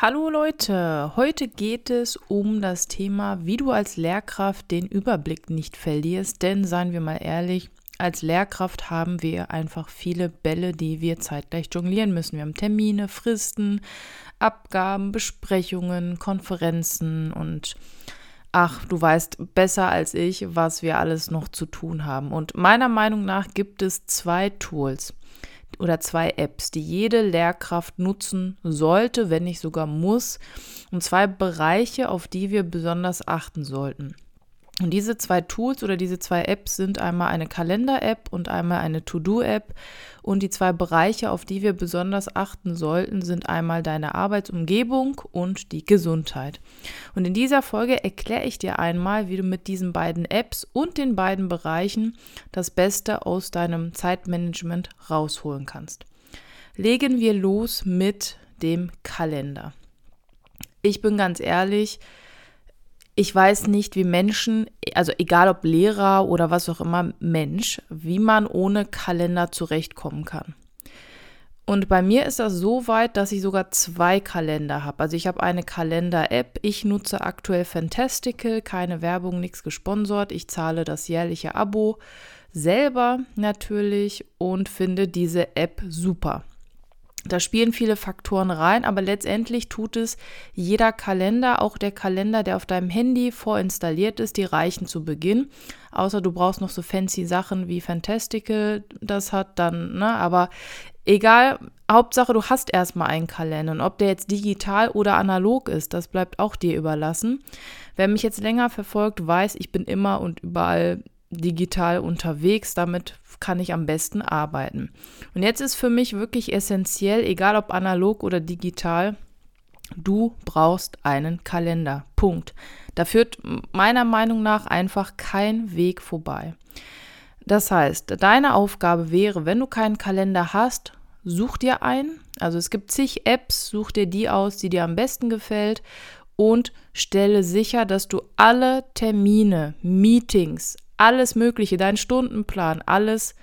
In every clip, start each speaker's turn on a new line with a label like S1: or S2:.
S1: Hallo Leute, heute geht es um das Thema, wie du als Lehrkraft den Überblick nicht verlierst, denn seien wir mal ehrlich, als Lehrkraft haben wir einfach viele Bälle, die wir zeitgleich jonglieren müssen. Wir haben Termine, Fristen, Abgaben, Besprechungen, Konferenzen und ach, du weißt besser als ich, was wir alles noch zu tun haben. Und meiner Meinung nach gibt es zwei Tools oder zwei Apps, die jede Lehrkraft nutzen sollte, wenn nicht sogar muss, und zwei Bereiche, auf die wir besonders achten sollten. Und diese zwei Tools oder diese zwei Apps sind einmal eine Kalender-App und einmal eine To-Do-App. Und die zwei Bereiche, auf die wir besonders achten sollten, sind einmal deine Arbeitsumgebung und die Gesundheit. Und in dieser Folge erkläre ich dir einmal, wie du mit diesen beiden Apps und den beiden Bereichen das Beste aus deinem Zeitmanagement rausholen kannst. Legen wir los mit dem Kalender. Ich bin ganz ehrlich, ich weiß nicht, wie Menschen, also egal ob Lehrer oder was auch immer, Mensch, wie man ohne Kalender zurechtkommen kann. Und bei mir ist das so weit, dass ich sogar zwei Kalender habe. Also ich habe eine Kalender-App. Ich nutze aktuell Fantastical, keine Werbung, nichts gesponsert. Ich zahle das jährliche Abo selber natürlich und finde diese App super. Da spielen viele Faktoren rein, aber letztendlich tut es jeder Kalender, auch der Kalender, der auf deinem Handy vorinstalliert ist, die reichen zu Beginn. Außer du brauchst noch so fancy Sachen wie Fantastical, das hat dann, ne, aber egal, Hauptsache du hast erstmal einen Kalender und ob der jetzt digital oder analog ist, das bleibt auch dir überlassen. Wer mich jetzt länger verfolgt, weiß, ich bin immer und überall digital unterwegs. Damit kann ich am besten arbeiten. Und jetzt ist für mich wirklich essentiell, egal ob analog oder digital, du brauchst einen Kalender. Punkt. Da führt meiner Meinung nach einfach kein Weg vorbei. Das heißt, deine Aufgabe wäre, wenn du keinen Kalender hast, such dir einen. Also es gibt zig Apps, such dir die aus, die dir am besten gefällt und stelle sicher, dass du alle Termine, Meetings, alles Mögliche, deinen Stundenplan, alles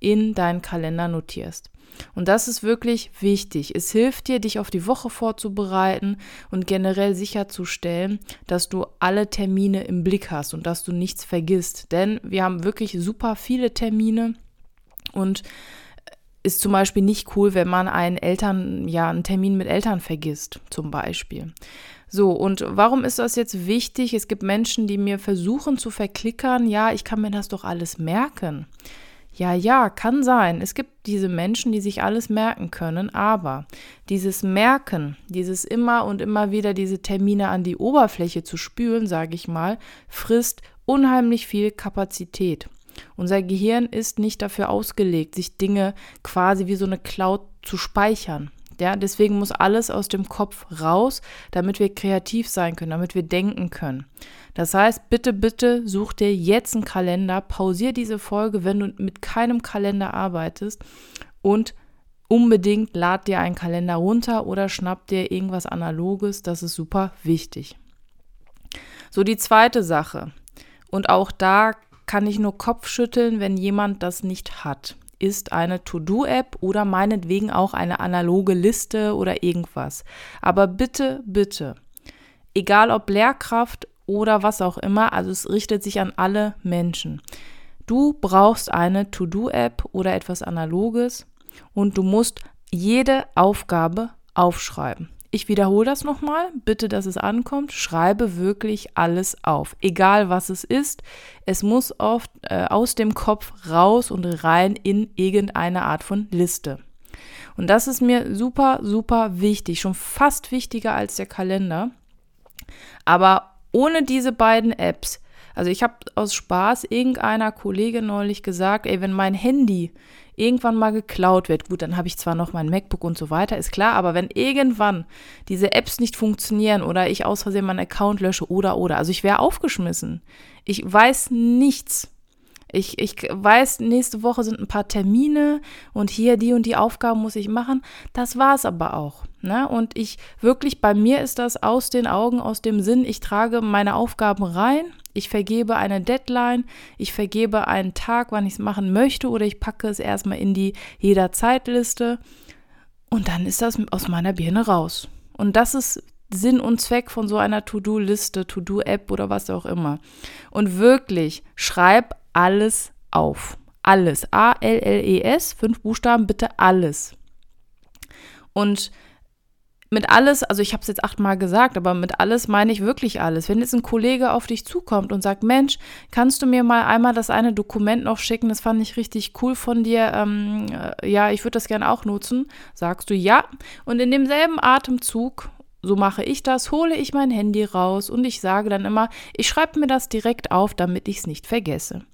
S1: in deinen Kalender notierst. Und das ist wirklich wichtig. Es hilft dir, dich auf die Woche vorzubereiten und generell sicherzustellen, dass du alle Termine im Blick hast und dass du nichts vergisst. Denn wir haben wirklich super viele Termine und ist zum Beispiel nicht cool, wenn man einen Eltern, ja, einen Termin mit Eltern vergisst, zum Beispiel. So, und warum ist das jetzt wichtig? Es gibt Menschen, die mir versuchen zu verklickern, ja, ich kann mir das doch alles merken. Ja, ja, kann sein. Es gibt diese Menschen, die sich alles merken können, aber dieses Merken, dieses immer und immer wieder diese Termine an die Oberfläche zu spülen, sage ich mal, frisst unheimlich viel Kapazität. Unser Gehirn ist nicht dafür ausgelegt, sich Dinge quasi wie so eine Cloud zu speichern. Ja, deswegen muss alles aus dem Kopf raus, damit wir kreativ sein können, damit wir denken können. Das heißt, bitte, bitte such dir jetzt einen Kalender, pausier diese Folge, wenn du mit keinem Kalender arbeitest und unbedingt lad dir einen Kalender runter oder schnapp dir irgendwas Analoges, das ist super wichtig. So, die zweite Sache. Und auch da kann ich nur Kopf schütteln, wenn jemand das nicht hat ist eine To-Do-App oder meinetwegen auch eine analoge Liste oder irgendwas. Aber bitte, bitte, egal ob Lehrkraft oder was auch immer, also es richtet sich an alle Menschen. Du brauchst eine To-Do-App oder etwas Analoges und du musst jede Aufgabe aufschreiben. Ich wiederhole das nochmal, bitte, dass es ankommt. Schreibe wirklich alles auf, egal was es ist. Es muss oft äh, aus dem Kopf raus und rein in irgendeine Art von Liste. Und das ist mir super, super wichtig, schon fast wichtiger als der Kalender. Aber ohne diese beiden Apps, also ich habe aus Spaß irgendeiner Kollegin neulich gesagt, ey, wenn mein Handy irgendwann mal geklaut wird. Gut, dann habe ich zwar noch mein MacBook und so weiter, ist klar, aber wenn irgendwann diese Apps nicht funktionieren oder ich aus Versehen meinen Account lösche oder oder, also ich wäre aufgeschmissen. Ich weiß nichts. Ich, ich weiß, nächste Woche sind ein paar Termine und hier die und die Aufgaben muss ich machen. Das war es aber auch. Ne? Und ich wirklich, bei mir ist das aus den Augen, aus dem Sinn, ich trage meine Aufgaben rein, ich vergebe eine Deadline, ich vergebe einen Tag, wann ich es machen möchte, oder ich packe es erstmal in die jederzeitliste und dann ist das aus meiner Birne raus. Und das ist Sinn und Zweck von so einer To-Do-Liste, To-Do-App oder was auch immer. Und wirklich, schreib alles auf. Alles. A-L-L-E-S, fünf Buchstaben, bitte alles. Und mit alles, also ich habe es jetzt achtmal gesagt, aber mit alles meine ich wirklich alles. Wenn jetzt ein Kollege auf dich zukommt und sagt, Mensch, kannst du mir mal einmal das eine Dokument noch schicken, das fand ich richtig cool von dir, ähm, äh, ja, ich würde das gerne auch nutzen, sagst du ja. Und in demselben Atemzug, so mache ich das, hole ich mein Handy raus und ich sage dann immer, ich schreibe mir das direkt auf, damit ich es nicht vergesse.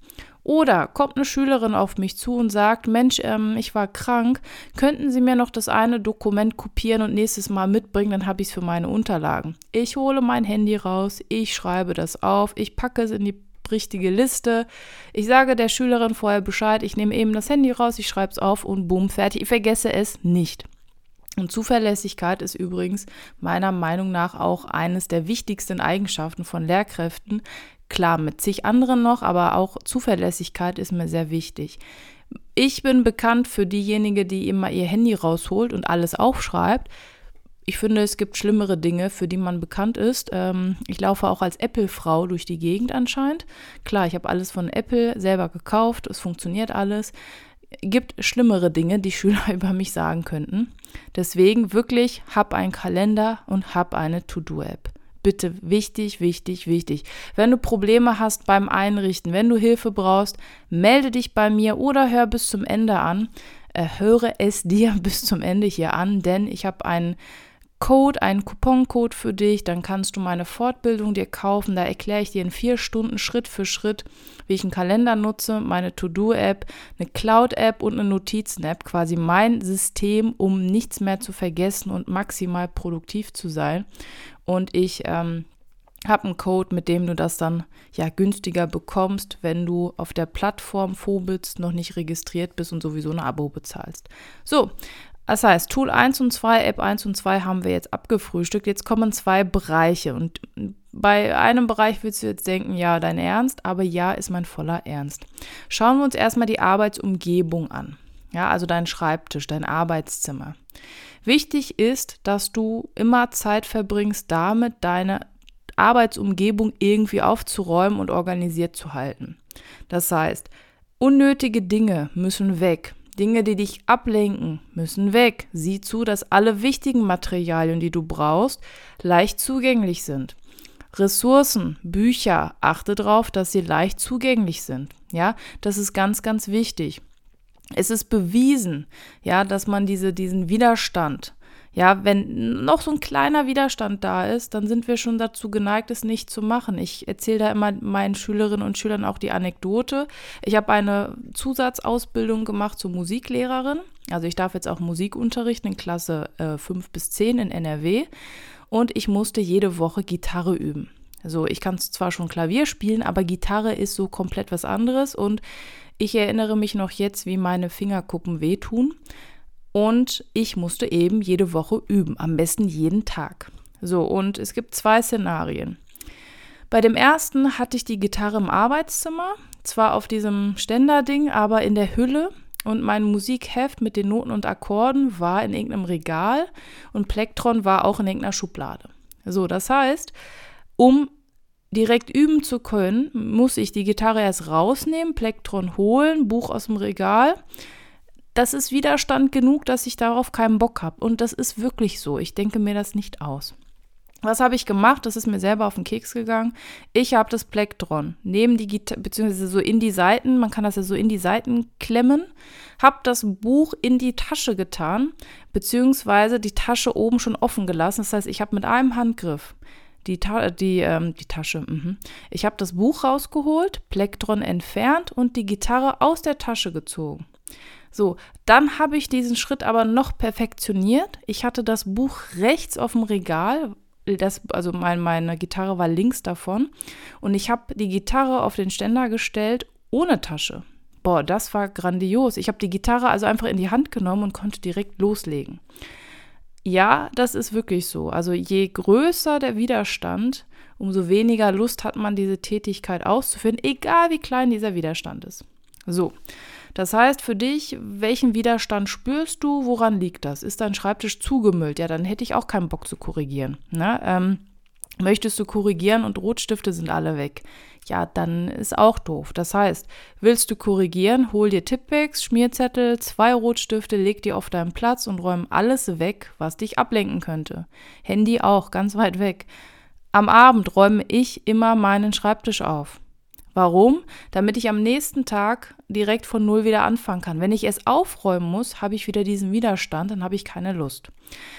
S1: Oder kommt eine Schülerin auf mich zu und sagt, Mensch, ähm, ich war krank, könnten Sie mir noch das eine Dokument kopieren und nächstes Mal mitbringen, dann habe ich es für meine Unterlagen. Ich hole mein Handy raus, ich schreibe das auf, ich packe es in die richtige Liste. Ich sage der Schülerin vorher Bescheid, ich nehme eben das Handy raus, ich schreibe es auf und bumm, fertig. Ich vergesse es nicht. Und Zuverlässigkeit ist übrigens meiner Meinung nach auch eines der wichtigsten Eigenschaften von Lehrkräften, Klar, mit zig anderen noch, aber auch Zuverlässigkeit ist mir sehr wichtig. Ich bin bekannt für diejenige, die immer ihr Handy rausholt und alles aufschreibt. Ich finde, es gibt schlimmere Dinge, für die man bekannt ist. Ähm, ich laufe auch als Apple-Frau durch die Gegend anscheinend. Klar, ich habe alles von Apple selber gekauft, es funktioniert alles. Gibt schlimmere Dinge, die Schüler über mich sagen könnten. Deswegen wirklich, hab einen Kalender und hab eine To-Do-App. Bitte wichtig, wichtig, wichtig. Wenn du Probleme hast beim Einrichten, wenn du Hilfe brauchst, melde dich bei mir oder hör bis zum Ende an. Äh, höre es dir bis zum Ende hier an, denn ich habe einen Code, einen Couponcode für dich, dann kannst du meine Fortbildung dir kaufen. Da erkläre ich dir in vier Stunden Schritt für Schritt, wie ich einen Kalender nutze, meine To-Do-App, eine Cloud-App und eine Notizen-App, quasi mein System, um nichts mehr zu vergessen und maximal produktiv zu sein. Und ich ähm, habe einen Code, mit dem du das dann ja günstiger bekommst, wenn du auf der Plattform Phobits noch nicht registriert bist und sowieso ein Abo bezahlst. So, das heißt, Tool 1 und 2, App 1 und 2 haben wir jetzt abgefrühstückt. Jetzt kommen zwei Bereiche. Und bei einem Bereich willst du jetzt denken, ja, dein Ernst, aber ja, ist mein voller Ernst. Schauen wir uns erstmal die Arbeitsumgebung an. Ja, also dein Schreibtisch, dein Arbeitszimmer. Wichtig ist, dass du immer Zeit verbringst, damit deine Arbeitsumgebung irgendwie aufzuräumen und organisiert zu halten. Das heißt, unnötige Dinge müssen weg. Dinge, die dich ablenken, müssen weg. Sieh zu, dass alle wichtigen Materialien, die du brauchst, leicht zugänglich sind. Ressourcen, Bücher, achte darauf, dass sie leicht zugänglich sind. Ja, das ist ganz, ganz wichtig. Es ist bewiesen, ja, dass man diese, diesen Widerstand, ja, wenn noch so ein kleiner Widerstand da ist, dann sind wir schon dazu geneigt, es nicht zu machen. Ich erzähle da immer meinen Schülerinnen und Schülern auch die Anekdote. Ich habe eine Zusatzausbildung gemacht zur Musiklehrerin. Also ich darf jetzt auch Musik unterrichten in Klasse äh, 5 bis 10 in NRW. Und ich musste jede Woche Gitarre üben. So, ich kann zwar schon Klavier spielen, aber Gitarre ist so komplett was anderes. Und ich erinnere mich noch jetzt, wie meine Fingerkuppen wehtun. Und ich musste eben jede Woche üben, am besten jeden Tag. So, und es gibt zwei Szenarien. Bei dem ersten hatte ich die Gitarre im Arbeitszimmer, zwar auf diesem Ständerding, aber in der Hülle. Und mein Musikheft mit den Noten und Akkorden war in irgendeinem Regal und Plektron war auch in irgendeiner Schublade. So, das heißt, um direkt üben zu können, muss ich die Gitarre erst rausnehmen, Plektron holen, Buch aus dem Regal das ist Widerstand genug, dass ich darauf keinen Bock habe. Und das ist wirklich so. Ich denke mir das nicht aus. Was habe ich gemacht? Das ist mir selber auf den Keks gegangen. Ich habe das Plektron neben die Gitarre, beziehungsweise so in die Seiten, man kann das ja so in die Seiten klemmen, habe das Buch in die Tasche getan, beziehungsweise die Tasche oben schon offen gelassen. Das heißt, ich habe mit einem Handgriff die, Ta die, ähm, die Tasche, mh. ich habe das Buch rausgeholt, Plektron entfernt und die Gitarre aus der Tasche gezogen. So, dann habe ich diesen Schritt aber noch perfektioniert. Ich hatte das Buch rechts auf dem Regal, das, also mein, meine Gitarre war links davon. Und ich habe die Gitarre auf den Ständer gestellt ohne Tasche. Boah, das war grandios. Ich habe die Gitarre also einfach in die Hand genommen und konnte direkt loslegen. Ja, das ist wirklich so. Also je größer der Widerstand, umso weniger Lust hat man, diese Tätigkeit auszuführen, egal wie klein dieser Widerstand ist. So, das heißt für dich, welchen Widerstand spürst du? Woran liegt das? Ist dein Schreibtisch zugemüllt? Ja, dann hätte ich auch keinen Bock zu korrigieren. Ne? Ähm, möchtest du korrigieren und Rotstifte sind alle weg? Ja, dann ist auch doof. Das heißt, willst du korrigieren, hol dir Tippex, Schmierzettel, zwei Rotstifte, leg die auf deinen Platz und räum alles weg, was dich ablenken könnte. Handy auch, ganz weit weg. Am Abend räume ich immer meinen Schreibtisch auf. Warum? Damit ich am nächsten Tag direkt von Null wieder anfangen kann. Wenn ich es aufräumen muss, habe ich wieder diesen Widerstand, dann habe ich keine Lust.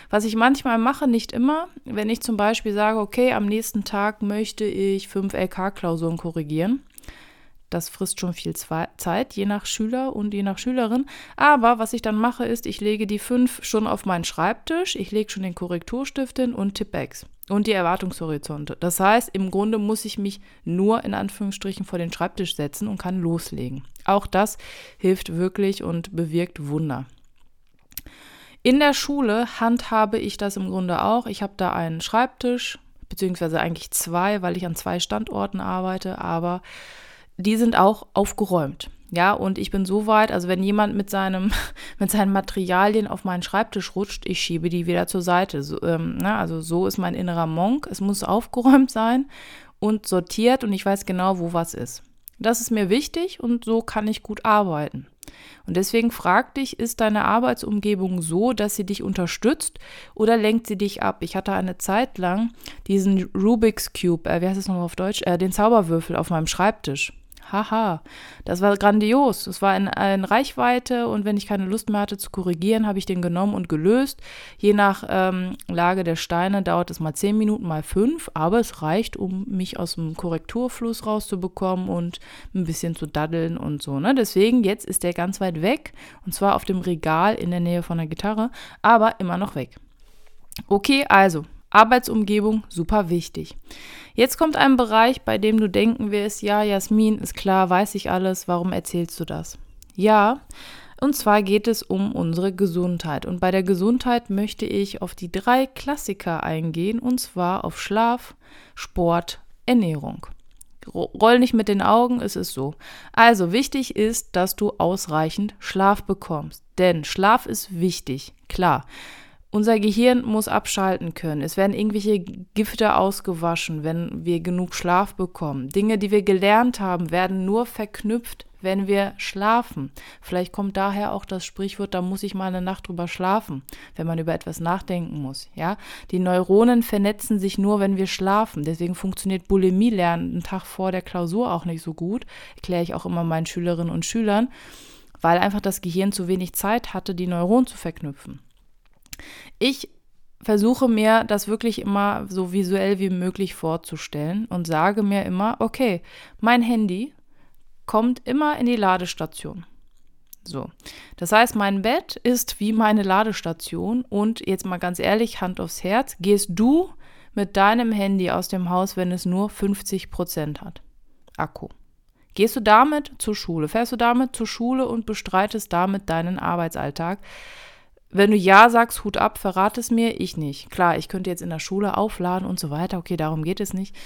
S1: Was ich manchmal mache, nicht immer, wenn ich zum Beispiel sage, okay, am nächsten Tag möchte ich fünf LK-Klausuren korrigieren, das frisst schon viel Zeit, je nach Schüler und je nach Schülerin. Aber was ich dann mache, ist, ich lege die fünf schon auf meinen Schreibtisch, ich lege schon den Korrekturstift hin und Tippex und die Erwartungshorizonte. Das heißt, im Grunde muss ich mich nur in Anführungsstrichen vor den Schreibtisch setzen und kann loslegen. Auch das hilft wirklich und bewirkt Wunder. In der Schule handhabe ich das im Grunde auch. Ich habe da einen Schreibtisch, beziehungsweise eigentlich zwei, weil ich an zwei Standorten arbeite, aber die sind auch aufgeräumt. Ja, und ich bin so weit, also wenn jemand mit seinem, mit seinen Materialien auf meinen Schreibtisch rutscht, ich schiebe die wieder zur Seite. So, ähm, na, ne, also so ist mein innerer Monk. Es muss aufgeräumt sein und sortiert und ich weiß genau, wo was ist. Das ist mir wichtig und so kann ich gut arbeiten. Und deswegen frag dich, ist deine Arbeitsumgebung so, dass sie dich unterstützt oder lenkt sie dich ab? Ich hatte eine Zeit lang diesen Rubik's Cube, äh, wie heißt es nochmal auf Deutsch, äh, den Zauberwürfel auf meinem Schreibtisch. Haha, das war grandios. Es war in, in, Reichweite und wenn ich keine Lust mehr hatte zu korrigieren, habe ich den genommen und gelöst. Je nach ähm, Lage der Steine dauert es mal zehn Minuten, mal fünf, aber es reicht, um mich aus dem Korrekturfluss rauszubekommen und ein bisschen zu daddeln und so. Ne? Deswegen, jetzt ist der ganz weit weg und zwar auf dem Regal in der Nähe von der Gitarre, aber immer noch weg. Okay, also Arbeitsumgebung super wichtig. Jetzt kommt ein Bereich, bei dem du denken wirst, ja, Jasmin, ist klar, weiß ich alles, warum erzählst du das? Ja, und zwar geht es um unsere Gesundheit. Und bei der Gesundheit möchte ich auf die drei Klassiker eingehen, und zwar auf Schlaf, Sport, Ernährung. Roll nicht mit den Augen, es ist so. Also wichtig ist, dass du ausreichend Schlaf bekommst. Denn Schlaf ist wichtig, klar. Unser Gehirn muss abschalten können. Es werden irgendwelche Gifte ausgewaschen, wenn wir genug Schlaf bekommen. Dinge, die wir gelernt haben, werden nur verknüpft, wenn wir schlafen. Vielleicht kommt daher auch das Sprichwort, da muss ich mal eine Nacht drüber schlafen, wenn man über etwas nachdenken muss. Ja, die Neuronen vernetzen sich nur, wenn wir schlafen. Deswegen funktioniert Bulimie-Lernen einen Tag vor der Klausur auch nicht so gut. Erkläre ich auch immer meinen Schülerinnen und Schülern, weil einfach das Gehirn zu wenig Zeit hatte, die Neuronen zu verknüpfen. Ich versuche mir das wirklich immer so visuell wie möglich vorzustellen und sage mir immer, okay, mein Handy kommt immer in die Ladestation. So. Das heißt, mein Bett ist wie meine Ladestation und jetzt mal ganz ehrlich, Hand aufs Herz, gehst du mit deinem Handy aus dem Haus, wenn es nur 50 Prozent hat? Akku. Gehst du damit zur Schule? Fährst du damit zur Schule und bestreitest damit deinen Arbeitsalltag? Wenn du Ja sagst, Hut ab, verrate es mir, ich nicht. Klar, ich könnte jetzt in der Schule aufladen und so weiter, okay, darum geht es nicht.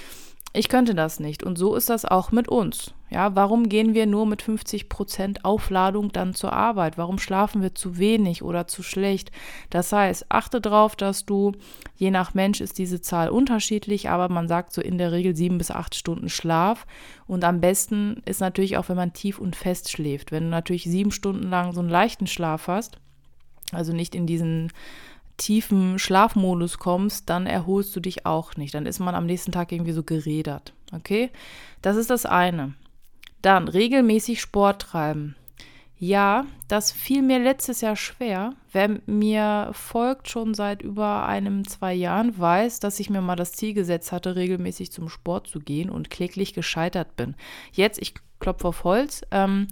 S1: Ich könnte das nicht. Und so ist das auch mit uns. Ja, warum gehen wir nur mit 50 Prozent Aufladung dann zur Arbeit? Warum schlafen wir zu wenig oder zu schlecht? Das heißt, achte darauf, dass du, je nach Mensch ist diese Zahl unterschiedlich, aber man sagt so in der Regel sieben bis acht Stunden Schlaf. Und am besten ist natürlich auch, wenn man tief und fest schläft. Wenn du natürlich sieben Stunden lang so einen leichten Schlaf hast, also nicht in diesen tiefen Schlafmodus kommst, dann erholst du dich auch nicht. Dann ist man am nächsten Tag irgendwie so gerädert. Okay? Das ist das eine. Dann regelmäßig Sport treiben. Ja, das fiel mir letztes Jahr schwer. Wer mir folgt schon seit über einem, zwei Jahren, weiß, dass ich mir mal das Ziel gesetzt hatte, regelmäßig zum Sport zu gehen und kläglich gescheitert bin. Jetzt, ich klopfe auf Holz, ähm,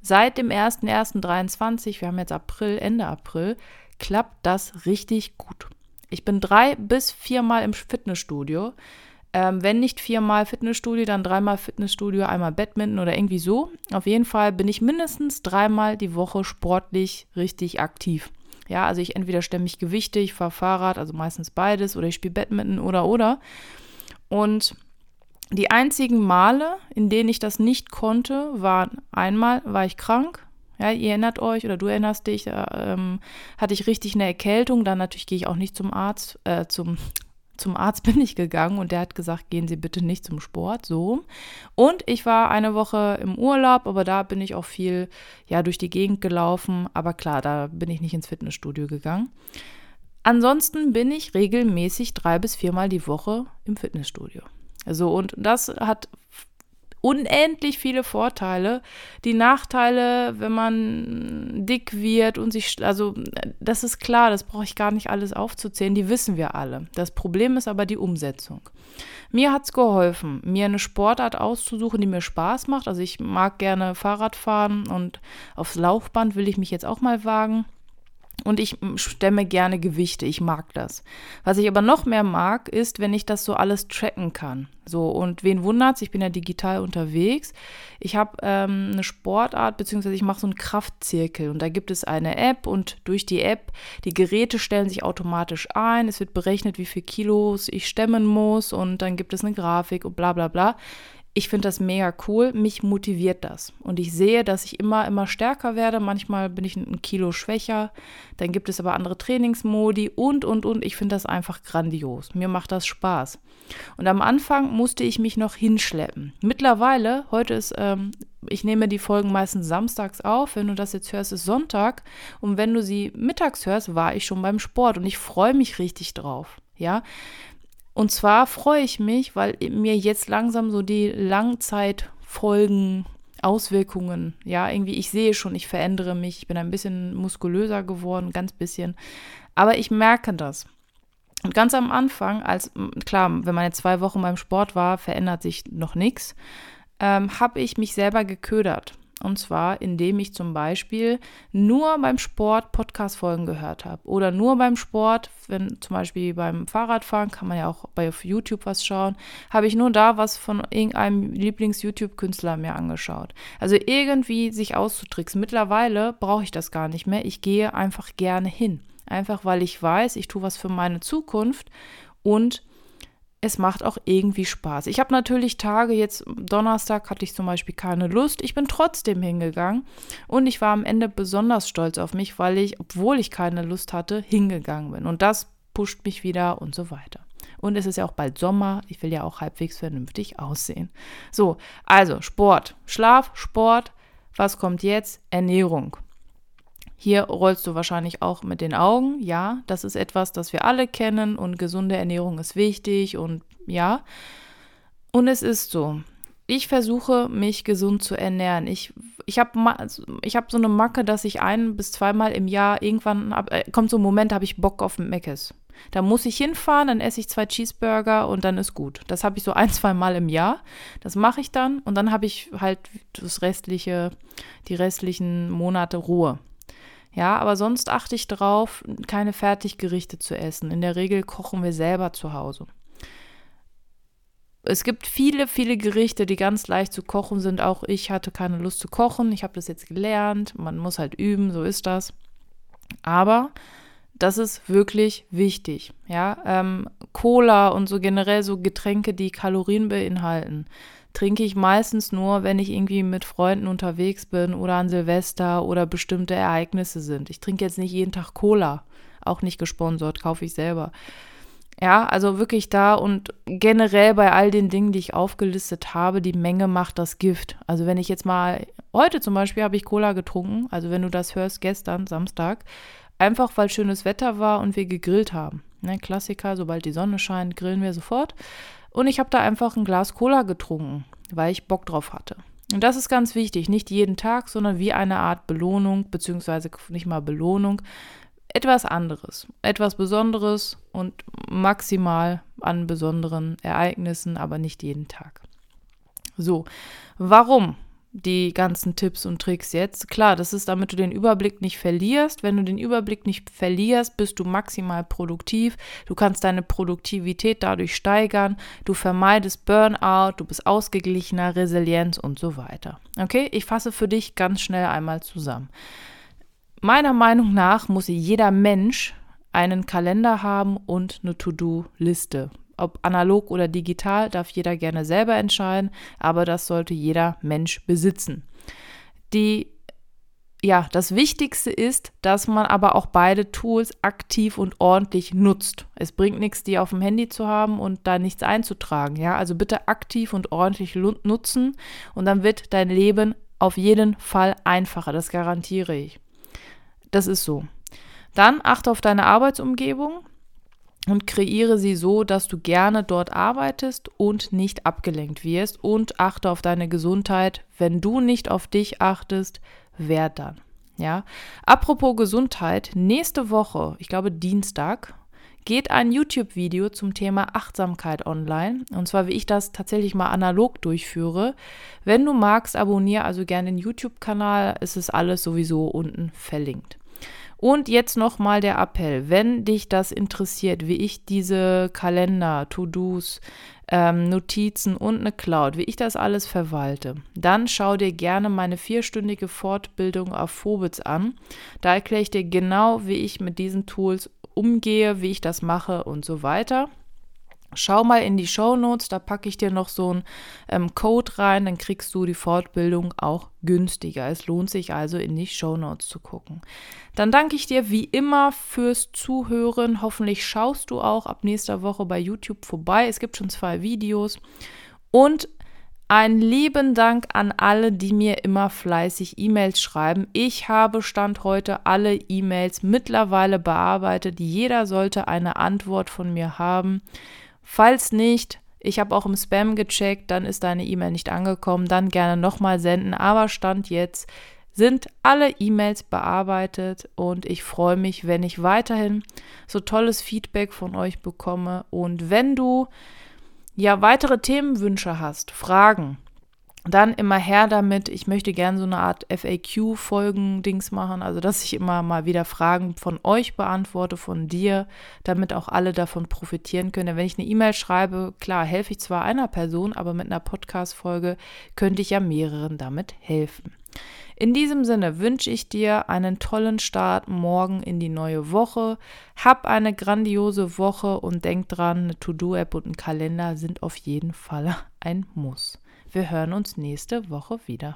S1: Seit dem 01.01.23, wir haben jetzt April, Ende April, klappt das richtig gut. Ich bin drei bis viermal im Fitnessstudio. Ähm, wenn nicht viermal Fitnessstudio, dann dreimal Fitnessstudio, einmal Badminton oder irgendwie so. Auf jeden Fall bin ich mindestens dreimal die Woche sportlich richtig aktiv. Ja, also ich entweder stemme mich Gewichte, ich fahre Fahrrad, also meistens beides, oder ich spiele Badminton oder oder. Und die einzigen Male, in denen ich das nicht konnte, waren einmal war ich krank. Ja, ihr erinnert euch oder du erinnerst dich, da ähm, hatte ich richtig eine Erkältung. Dann natürlich gehe ich auch nicht zum Arzt, äh, zum zum Arzt bin ich gegangen und der hat gesagt, gehen Sie bitte nicht zum Sport, so. Und ich war eine Woche im Urlaub, aber da bin ich auch viel, ja, durch die Gegend gelaufen. Aber klar, da bin ich nicht ins Fitnessstudio gegangen. Ansonsten bin ich regelmäßig drei bis viermal die Woche im Fitnessstudio. So, und das hat unendlich viele Vorteile. Die Nachteile, wenn man dick wird und sich, also das ist klar, das brauche ich gar nicht alles aufzuzählen, die wissen wir alle. Das Problem ist aber die Umsetzung. Mir hat es geholfen, mir eine Sportart auszusuchen, die mir Spaß macht. Also ich mag gerne Fahrrad fahren und aufs Laufband will ich mich jetzt auch mal wagen. Und ich stemme gerne Gewichte, ich mag das. Was ich aber noch mehr mag, ist, wenn ich das so alles tracken kann. So, und wen wundert's, ich bin ja digital unterwegs. Ich habe ähm, eine Sportart, beziehungsweise ich mache so einen Kraftzirkel und da gibt es eine App und durch die App, die Geräte stellen sich automatisch ein. Es wird berechnet, wie viel Kilos ich stemmen muss und dann gibt es eine Grafik und bla bla bla. Ich finde das mega cool. Mich motiviert das. Und ich sehe, dass ich immer, immer stärker werde. Manchmal bin ich ein Kilo schwächer. Dann gibt es aber andere Trainingsmodi und, und, und. Ich finde das einfach grandios. Mir macht das Spaß. Und am Anfang musste ich mich noch hinschleppen. Mittlerweile, heute ist, ähm, ich nehme die Folgen meistens samstags auf. Wenn du das jetzt hörst, ist Sonntag. Und wenn du sie mittags hörst, war ich schon beim Sport. Und ich freue mich richtig drauf. Ja, und zwar freue ich mich, weil mir jetzt langsam so die Langzeitfolgen, Auswirkungen, ja, irgendwie, ich sehe schon, ich verändere mich, ich bin ein bisschen muskulöser geworden, ganz bisschen. Aber ich merke das. Und ganz am Anfang, als klar, wenn man jetzt zwei Wochen beim Sport war, verändert sich noch nichts, ähm, habe ich mich selber geködert. Und zwar, indem ich zum Beispiel nur beim Sport Podcast-Folgen gehört habe. Oder nur beim Sport, wenn zum Beispiel beim Fahrradfahren, kann man ja auch bei YouTube was schauen, habe ich nur da was von irgendeinem Lieblings-YouTube-Künstler mir angeschaut. Also irgendwie sich auszutricksen. Mittlerweile brauche ich das gar nicht mehr. Ich gehe einfach gerne hin. Einfach weil ich weiß, ich tue was für meine Zukunft und es macht auch irgendwie Spaß. Ich habe natürlich Tage, jetzt Donnerstag hatte ich zum Beispiel keine Lust. Ich bin trotzdem hingegangen und ich war am Ende besonders stolz auf mich, weil ich, obwohl ich keine Lust hatte, hingegangen bin. Und das pusht mich wieder und so weiter. Und es ist ja auch bald Sommer. Ich will ja auch halbwegs vernünftig aussehen. So, also Sport, Schlaf, Sport. Was kommt jetzt? Ernährung. Hier rollst du wahrscheinlich auch mit den Augen. Ja, das ist etwas, das wir alle kennen und gesunde Ernährung ist wichtig und ja. Und es ist so. Ich versuche, mich gesund zu ernähren. Ich, ich habe ich hab so eine Macke, dass ich ein- bis zweimal im Jahr irgendwann, hab, äh, kommt so ein Moment, habe ich Bock auf Meckes. Da muss ich hinfahren, dann esse ich zwei Cheeseburger und dann ist gut. Das habe ich so ein, zwei Mal im Jahr. Das mache ich dann und dann habe ich halt das restliche, die restlichen Monate Ruhe. Ja, aber sonst achte ich darauf, keine Fertiggerichte zu essen. In der Regel kochen wir selber zu Hause. Es gibt viele, viele Gerichte, die ganz leicht zu kochen sind. Auch ich hatte keine Lust zu kochen. Ich habe das jetzt gelernt. Man muss halt üben, so ist das. Aber das ist wirklich wichtig. Ja, ähm, Cola und so generell so Getränke, die Kalorien beinhalten, trinke ich meistens nur, wenn ich irgendwie mit Freunden unterwegs bin oder an Silvester oder bestimmte Ereignisse sind. Ich trinke jetzt nicht jeden Tag Cola, auch nicht gesponsert, kaufe ich selber. Ja, also wirklich da und generell bei all den Dingen, die ich aufgelistet habe, die Menge macht das Gift. Also wenn ich jetzt mal, heute zum Beispiel habe ich Cola getrunken, also wenn du das hörst, gestern, Samstag, einfach weil schönes Wetter war und wir gegrillt haben. Ne, Klassiker, sobald die Sonne scheint, grillen wir sofort. Und ich habe da einfach ein Glas Cola getrunken, weil ich Bock drauf hatte. Und das ist ganz wichtig, nicht jeden Tag, sondern wie eine Art Belohnung, beziehungsweise nicht mal Belohnung, etwas anderes, etwas Besonderes und maximal an besonderen Ereignissen, aber nicht jeden Tag. So, warum die ganzen Tipps und Tricks jetzt. Klar, das ist, damit du den Überblick nicht verlierst. Wenn du den Überblick nicht verlierst, bist du maximal produktiv. Du kannst deine Produktivität dadurch steigern. Du vermeidest Burnout, du bist ausgeglichener, Resilienz und so weiter. Okay, ich fasse für dich ganz schnell einmal zusammen. Meiner Meinung nach muss jeder Mensch einen Kalender haben und eine To-Do-Liste ob analog oder digital, darf jeder gerne selber entscheiden, aber das sollte jeder Mensch besitzen. Die ja, das Wichtigste ist, dass man aber auch beide Tools aktiv und ordentlich nutzt. Es bringt nichts, die auf dem Handy zu haben und da nichts einzutragen. Ja, also bitte aktiv und ordentlich nutzen und dann wird dein Leben auf jeden Fall einfacher. Das garantiere ich. Das ist so. Dann achte auf deine Arbeitsumgebung und kreiere sie so, dass du gerne dort arbeitest und nicht abgelenkt wirst und achte auf deine Gesundheit. Wenn du nicht auf dich achtest, wer dann? Ja. Apropos Gesundheit, nächste Woche, ich glaube Dienstag, geht ein YouTube-Video zum Thema Achtsamkeit online. Und zwar, wie ich das tatsächlich mal analog durchführe. Wenn du magst, abonniere also gerne den YouTube-Kanal. Es ist alles sowieso unten verlinkt. Und jetzt nochmal der Appell, wenn dich das interessiert, wie ich diese Kalender, To-Dos, ähm, Notizen und eine Cloud, wie ich das alles verwalte, dann schau dir gerne meine vierstündige Fortbildung auf Phobitz an. Da erkläre ich dir genau, wie ich mit diesen Tools umgehe, wie ich das mache und so weiter. Schau mal in die Show Notes, da packe ich dir noch so einen ähm, Code rein, dann kriegst du die Fortbildung auch günstiger. Es lohnt sich also in die Show Notes zu gucken. Dann danke ich dir wie immer fürs Zuhören. Hoffentlich schaust du auch ab nächster Woche bei YouTube vorbei. Es gibt schon zwei Videos. Und einen lieben Dank an alle, die mir immer fleißig E-Mails schreiben. Ich habe Stand heute alle E-Mails mittlerweile bearbeitet. Jeder sollte eine Antwort von mir haben. Falls nicht, ich habe auch im Spam gecheckt, dann ist deine E-Mail nicht angekommen, dann gerne nochmal senden. Aber Stand jetzt sind alle E-Mails bearbeitet und ich freue mich, wenn ich weiterhin so tolles Feedback von euch bekomme. Und wenn du ja weitere Themenwünsche hast, Fragen, dann immer her damit. Ich möchte gerne so eine Art FAQ-Folgen-Dings machen, also dass ich immer mal wieder Fragen von euch beantworte, von dir, damit auch alle davon profitieren können. Denn wenn ich eine E-Mail schreibe, klar, helfe ich zwar einer Person, aber mit einer Podcast-Folge könnte ich ja mehreren damit helfen. In diesem Sinne wünsche ich dir einen tollen Start morgen in die neue Woche. Hab eine grandiose Woche und denk dran, eine To-Do-App und ein Kalender sind auf jeden Fall ein Muss. Wir hören uns nächste Woche wieder.